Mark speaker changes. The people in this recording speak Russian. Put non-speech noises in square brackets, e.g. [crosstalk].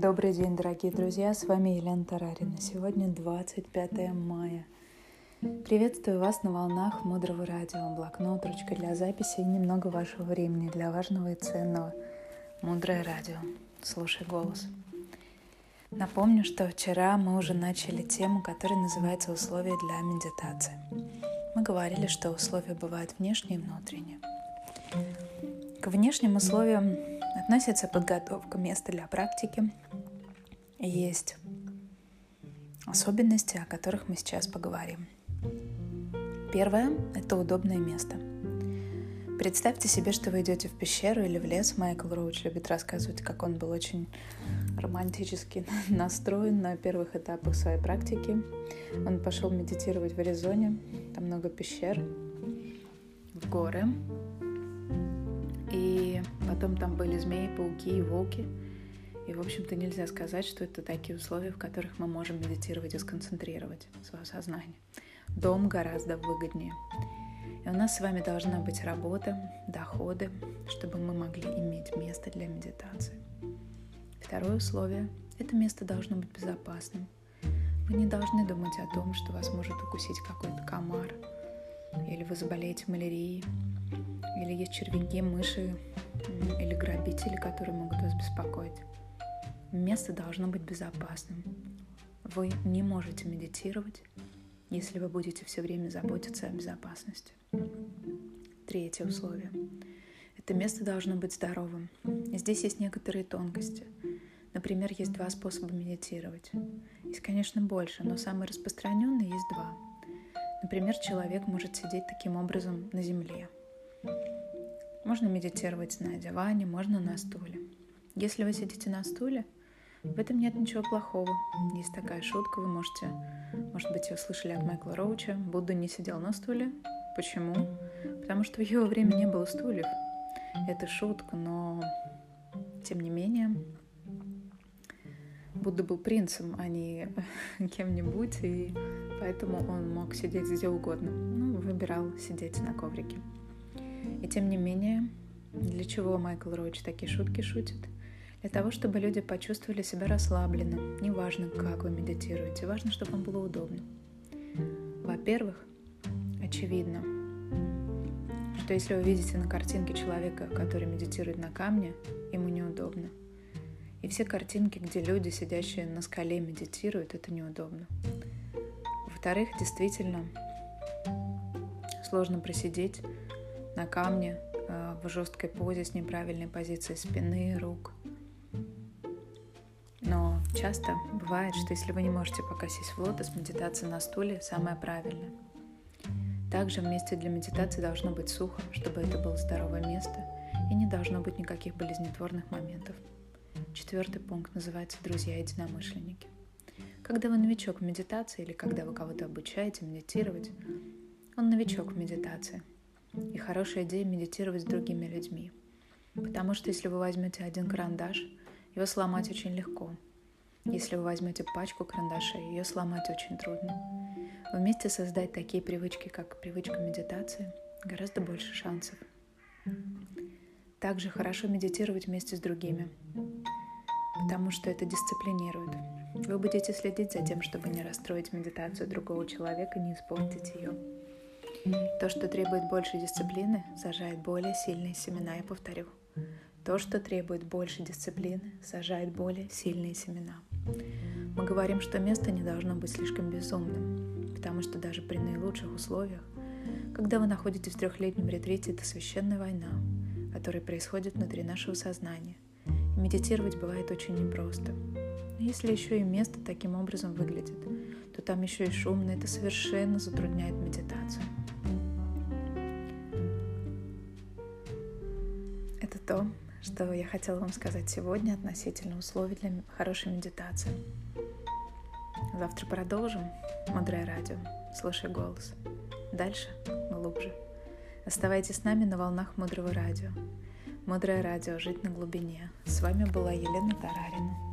Speaker 1: Добрый день, дорогие друзья, с вами Елена Тарарина. Сегодня 25 мая. Приветствую вас на волнах Мудрого радио, блокнот, ручка для записи и немного вашего времени для важного и ценного. Мудрое радио. Слушай голос. Напомню, что вчера мы уже начали тему, которая называется «Условия для медитации». Мы говорили, что условия бывают внешние и внутренние. К внешним условиям относится подготовка места для практики. Есть особенности, о которых мы сейчас поговорим. Первое – это удобное место. Представьте себе, что вы идете в пещеру или в лес. Майкл Роуч любит рассказывать, как он был очень романтически [laughs] настроен на первых этапах своей практики. Он пошел медитировать в Аризоне. Там много пещер, в горы. И потом там были змеи, пауки и волки. И, в общем-то, нельзя сказать, что это такие условия, в которых мы можем медитировать и сконцентрировать свое сознание. Дом гораздо выгоднее. И у нас с вами должна быть работа, доходы, чтобы мы могли иметь место для медитации. Второе условие – это место должно быть безопасным. Вы не должны думать о том, что вас может укусить какой-то комар, или вы заболеете малярией, или есть червяки, мыши или грабители, которые могут вас беспокоить. Место должно быть безопасным. Вы не можете медитировать, если вы будете все время заботиться о безопасности. Третье условие. Это место должно быть здоровым. Здесь есть некоторые тонкости. Например, есть два способа медитировать. Есть, конечно, больше, но самый распространенный есть два. Например, человек может сидеть таким образом на земле – можно медитировать на диване, можно на стуле. Если вы сидите на стуле, в этом нет ничего плохого. Есть такая шутка, вы можете, может быть, вы слышали от Майкла Роуча, Будда не сидел на стуле. Почему? Потому что в его время не было стульев. Это шутка, но тем не менее Будда был принцем, а не [laughs] кем-нибудь, и поэтому он мог сидеть где угодно. Ну, выбирал сидеть на коврике. И тем не менее, для чего Майкл Роуч такие шутки шутит? Для того, чтобы люди почувствовали себя расслабленно. Неважно, как вы медитируете, важно, чтобы вам было удобно. Во-первых, очевидно, что если вы видите на картинке человека, который медитирует на камне, ему неудобно. И все картинки, где люди, сидящие на скале, медитируют, это неудобно. Во-вторых, действительно сложно просидеть на камне э, в жесткой позе с неправильной позицией спины, рук. Часто бывает, что если вы не можете пока сесть в лотос, медитация на стуле самая правильная. Также в месте для медитации должно быть сухо, чтобы это было здоровое место, и не должно быть никаких болезнетворных моментов. Четвертый пункт называется «Друзья-единомышленники». Когда вы новичок в медитации или когда вы кого-то обучаете медитировать, он новичок в медитации – и хорошая идея медитировать с другими людьми. Потому что если вы возьмете один карандаш, его сломать очень легко. Если вы возьмете пачку карандашей, ее сломать очень трудно. Вместе создать такие привычки, как привычка медитации, гораздо больше шансов. Также хорошо медитировать вместе с другими, потому что это дисциплинирует. Вы будете следить за тем, чтобы не расстроить медитацию другого человека, не испортить ее. То, что требует больше дисциплины, сажает более сильные семена, я повторю. То, что требует больше дисциплины, сажает более сильные семена. Мы говорим, что место не должно быть слишком безумным, потому что даже при наилучших условиях, когда вы находитесь в трехлетнем ретрите, это священная война, которая происходит внутри нашего сознания. И медитировать бывает очень непросто. Но если еще и место таким образом выглядит, то там еще и шумно, это совершенно затрудняет медитацию. Это то, что я хотела вам сказать сегодня относительно условий для хорошей медитации. Завтра продолжим. Мудрое радио. Слушай голос. Дальше, глубже. Оставайтесь с нами на волнах Мудрого радио. Мудрое радио. Жить на глубине. С вами была Елена Тарарина.